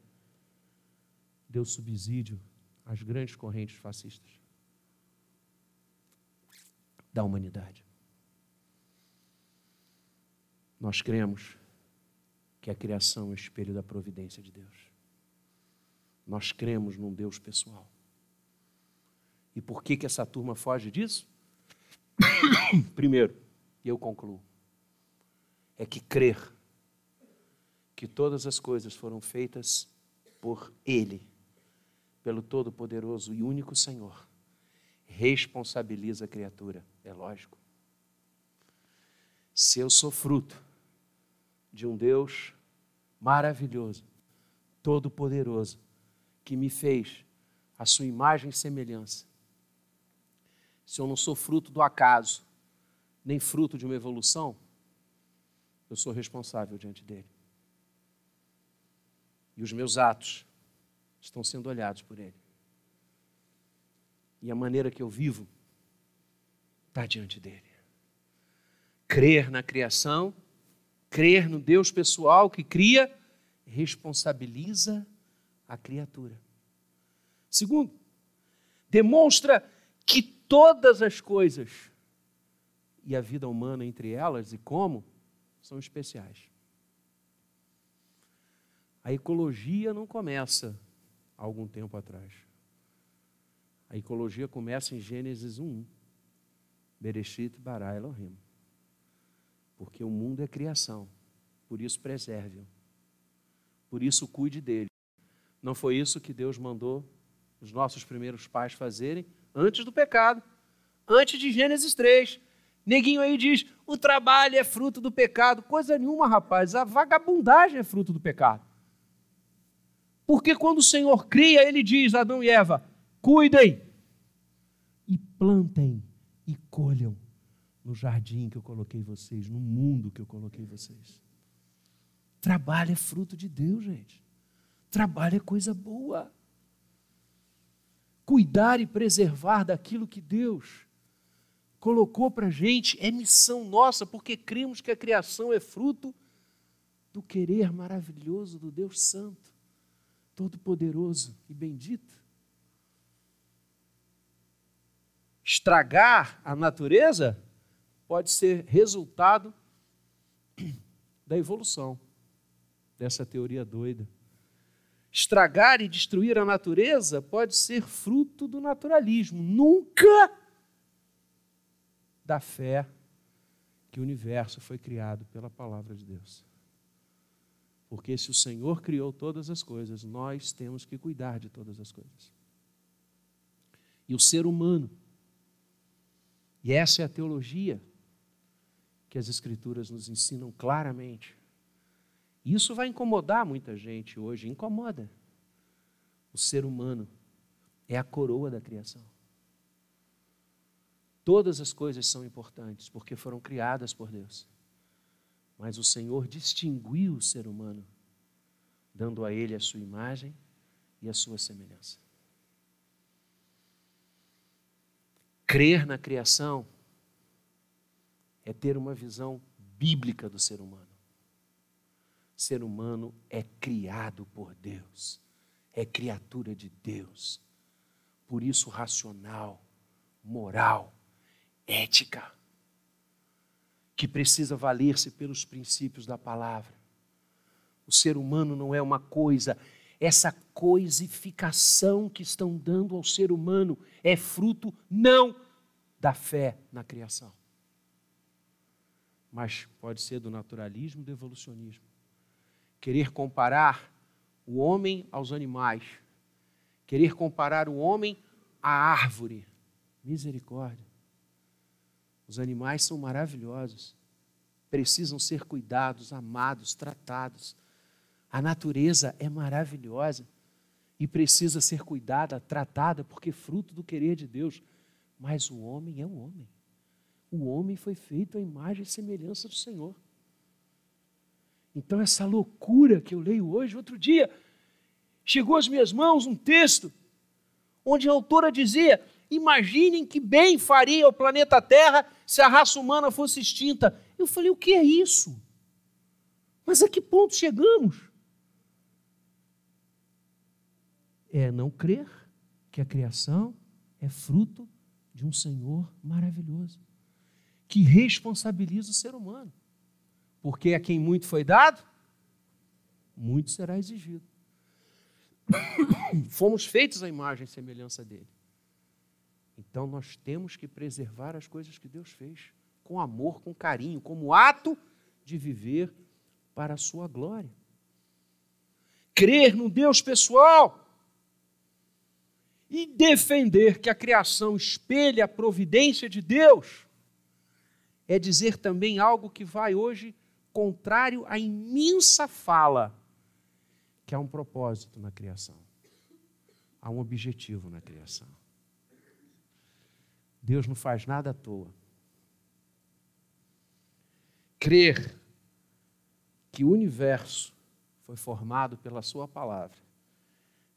deu subsídio às grandes correntes fascistas da humanidade. Nós cremos que a criação é o espelho da providência de Deus. Nós cremos num Deus pessoal. E por que, que essa turma foge disso? Primeiro, e eu concluo, é que crer que todas as coisas foram feitas por Ele, pelo Todo-Poderoso e único Senhor, responsabiliza a criatura, é lógico. Se eu sou fruto de um Deus maravilhoso, todo-poderoso, que me fez a sua imagem e semelhança, se eu não sou fruto do acaso, nem fruto de uma evolução, eu sou responsável diante dele. E os meus atos estão sendo olhados por Ele. E a maneira que eu vivo está diante dele. Crer na criação, crer no Deus pessoal que cria, responsabiliza a criatura. Segundo, demonstra que todas as coisas, e a vida humana entre elas e como, são especiais. A ecologia não começa há algum tempo atrás. A ecologia começa em Gênesis 1. Bereshit bara Elohim. Porque o mundo é criação. Por isso preserve-o. Por isso cuide dele. Não foi isso que Deus mandou os nossos primeiros pais fazerem antes do pecado, antes de Gênesis 3. Neguinho aí diz: o trabalho é fruto do pecado. Coisa nenhuma, rapaz. A vagabundagem é fruto do pecado. Porque quando o Senhor cria, ele diz: Adão e Eva, cuidem e plantem e colham no jardim que eu coloquei vocês, no mundo que eu coloquei vocês. Trabalho é fruto de Deus, gente. Trabalho é coisa boa. Cuidar e preservar daquilo que Deus colocou para a gente é missão nossa, porque cremos que a criação é fruto do querer maravilhoso do Deus Santo. Todo-Poderoso e bendito. Estragar a natureza pode ser resultado da evolução, dessa teoria doida. Estragar e destruir a natureza pode ser fruto do naturalismo, nunca da fé que o universo foi criado pela palavra de Deus. Porque se o Senhor criou todas as coisas, nós temos que cuidar de todas as coisas. E o ser humano, e essa é a teologia que as Escrituras nos ensinam claramente. Isso vai incomodar muita gente hoje, incomoda. O ser humano é a coroa da criação. Todas as coisas são importantes porque foram criadas por Deus. Mas o Senhor distinguiu o ser humano, dando a ele a sua imagem e a sua semelhança. Crer na criação é ter uma visão bíblica do ser humano. O ser humano é criado por Deus, é criatura de Deus. Por isso, racional, moral, ética que precisa valer-se pelos princípios da palavra. O ser humano não é uma coisa, essa coisificação que estão dando ao ser humano é fruto não da fé na criação, mas pode ser do naturalismo, do evolucionismo. Querer comparar o homem aos animais, querer comparar o homem à árvore. Misericórdia. Os animais são maravilhosos. precisam ser cuidados, amados, tratados. A natureza é maravilhosa e precisa ser cuidada, tratada, porque é fruto do querer de Deus. Mas o homem é o homem. O homem foi feito à imagem e semelhança do Senhor. Então, essa loucura que eu leio hoje, outro dia, chegou às minhas mãos um texto onde a autora dizia: Imaginem que bem faria o planeta Terra se a raça humana fosse extinta. Eu falei: O que é isso? Mas a que ponto chegamos? é não crer que a criação é fruto de um Senhor maravilhoso, que responsabiliza o ser humano. Porque a quem muito foi dado, muito será exigido. Fomos feitos à imagem e semelhança dele. Então nós temos que preservar as coisas que Deus fez, com amor, com carinho, como ato de viver para a sua glória. Crer no Deus pessoal e defender que a criação espelha a providência de Deus é dizer também algo que vai hoje contrário à imensa fala que há um propósito na criação. Há um objetivo na criação. Deus não faz nada à toa. Crer que o universo foi formado pela Sua palavra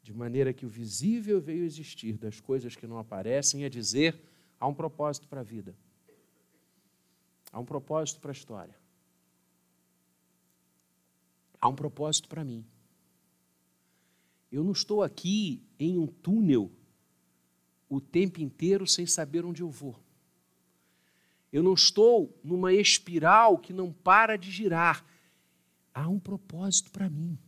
de maneira que o visível veio existir das coisas que não aparecem, é dizer, há um propósito para a vida. Há um propósito para a história. Há um propósito para mim. Eu não estou aqui em um túnel o tempo inteiro sem saber onde eu vou. Eu não estou numa espiral que não para de girar. Há um propósito para mim.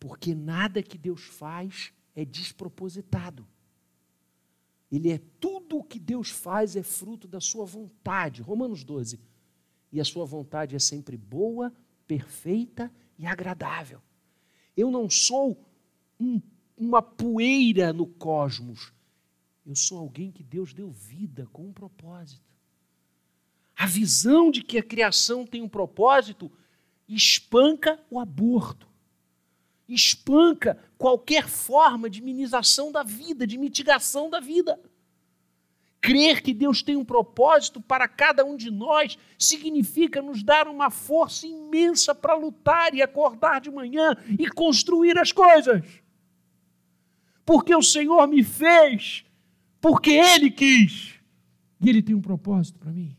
Porque nada que Deus faz é despropositado. Ele é tudo o que Deus faz é fruto da sua vontade. Romanos 12. E a sua vontade é sempre boa, perfeita e agradável. Eu não sou um, uma poeira no cosmos. Eu sou alguém que Deus deu vida com um propósito. A visão de que a criação tem um propósito espanca o aborto espanca qualquer forma de minimização da vida, de mitigação da vida. Crer que Deus tem um propósito para cada um de nós significa nos dar uma força imensa para lutar e acordar de manhã e construir as coisas. Porque o Senhor me fez, porque Ele quis, e Ele tem um propósito para mim.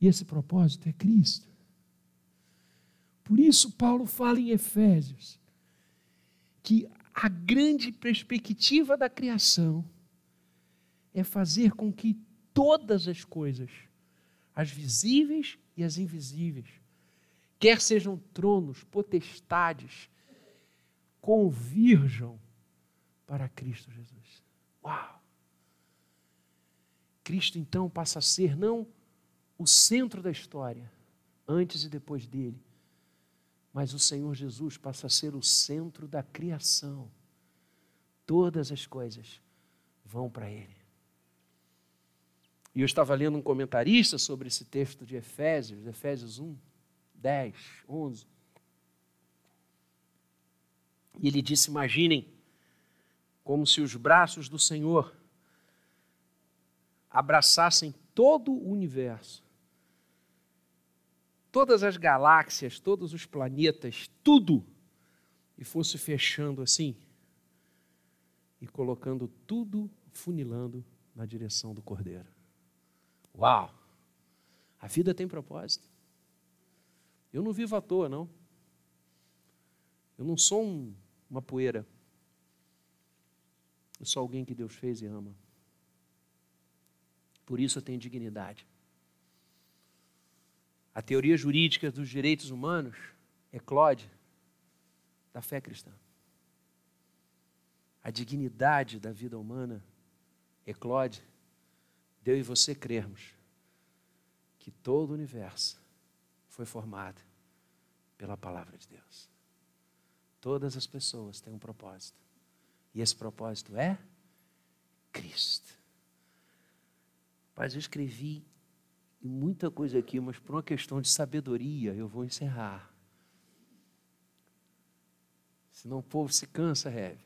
E esse propósito é Cristo. Por isso, Paulo fala em Efésios que a grande perspectiva da criação é fazer com que todas as coisas, as visíveis e as invisíveis, quer sejam tronos, potestades, convirjam para Cristo Jesus. Uau! Cristo então passa a ser não o centro da história, antes e depois dele, mas o Senhor Jesus passa a ser o centro da criação. Todas as coisas vão para Ele. E eu estava lendo um comentarista sobre esse texto de Efésios, Efésios 1, 10, 11. E ele disse: Imaginem como se os braços do Senhor abraçassem todo o universo todas as galáxias, todos os planetas, tudo, e fosse fechando assim e colocando tudo funilando na direção do Cordeiro. Uau! A vida tem propósito. Eu não vivo à toa, não. Eu não sou um, uma poeira. Eu sou alguém que Deus fez e ama. Por isso eu tenho dignidade. A teoria jurídica dos direitos humanos é Claude da fé cristã. A dignidade da vida humana é Claude, deu e você crermos que todo o universo foi formado pela palavra de Deus. Todas as pessoas têm um propósito. E esse propósito é Cristo. Mas eu escrevi muita coisa aqui, mas por uma questão de sabedoria eu vou encerrar. Senão o povo se cansa, Reve.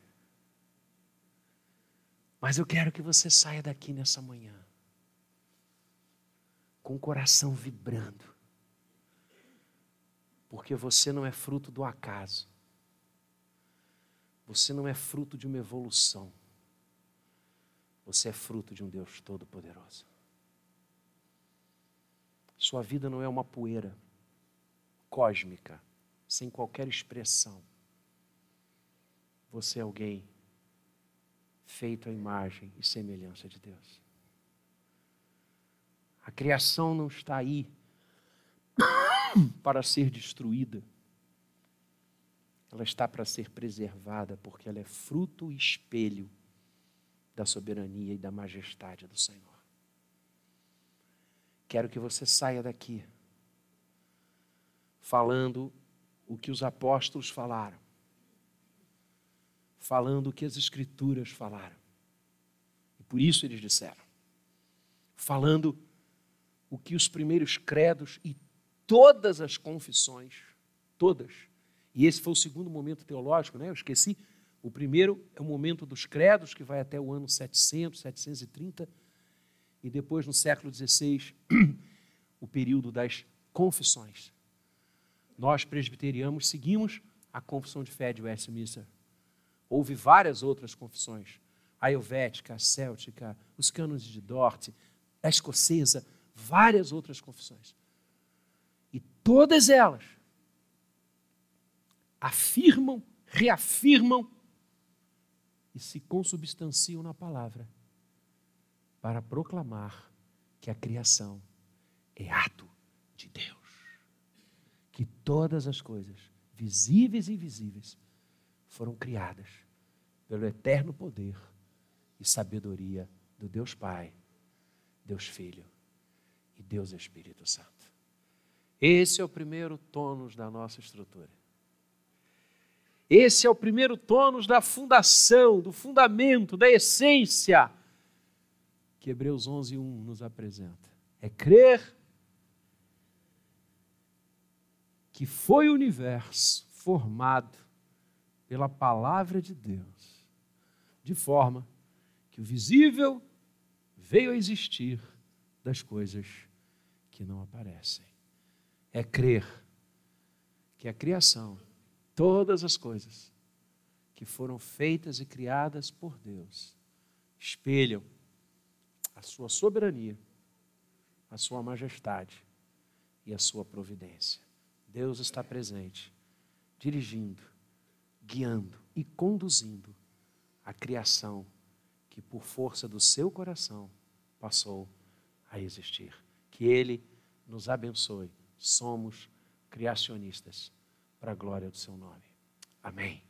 Mas eu quero que você saia daqui nessa manhã com o coração vibrando. Porque você não é fruto do acaso. Você não é fruto de uma evolução. Você é fruto de um Deus todo-poderoso. Sua vida não é uma poeira cósmica, sem qualquer expressão. Você é alguém feito à imagem e semelhança de Deus. A criação não está aí para ser destruída. Ela está para ser preservada, porque ela é fruto e espelho da soberania e da majestade do Senhor. Quero que você saia daqui falando o que os apóstolos falaram, falando o que as Escrituras falaram. E por isso eles disseram, falando o que os primeiros credos e todas as confissões, todas, e esse foi o segundo momento teológico, né? Eu esqueci. O primeiro é o momento dos credos, que vai até o ano 700, 730 e depois no século XVI, o período das confissões. Nós, presbiterianos, seguimos a confissão de fé de Westminster. Houve várias outras confissões, a helvética, a céltica, os cânones de Dort, a escocesa, várias outras confissões. E todas elas afirmam, reafirmam e se consubstanciam na palavra para proclamar que a criação é ato de Deus. Que todas as coisas, visíveis e invisíveis, foram criadas pelo eterno poder e sabedoria do Deus Pai, Deus Filho e Deus Espírito Santo. Esse é o primeiro tônus da nossa estrutura. Esse é o primeiro tônus da fundação, do fundamento, da essência que Hebreus 11, 1 nos apresenta. É crer que foi o universo formado pela palavra de Deus, de forma que o visível veio a existir das coisas que não aparecem. É crer que a criação, todas as coisas que foram feitas e criadas por Deus, espelham a sua soberania, a sua majestade e a sua providência. Deus está presente, dirigindo, guiando e conduzindo a criação que, por força do seu coração, passou a existir. Que Ele nos abençoe. Somos criacionistas para a glória do seu nome. Amém.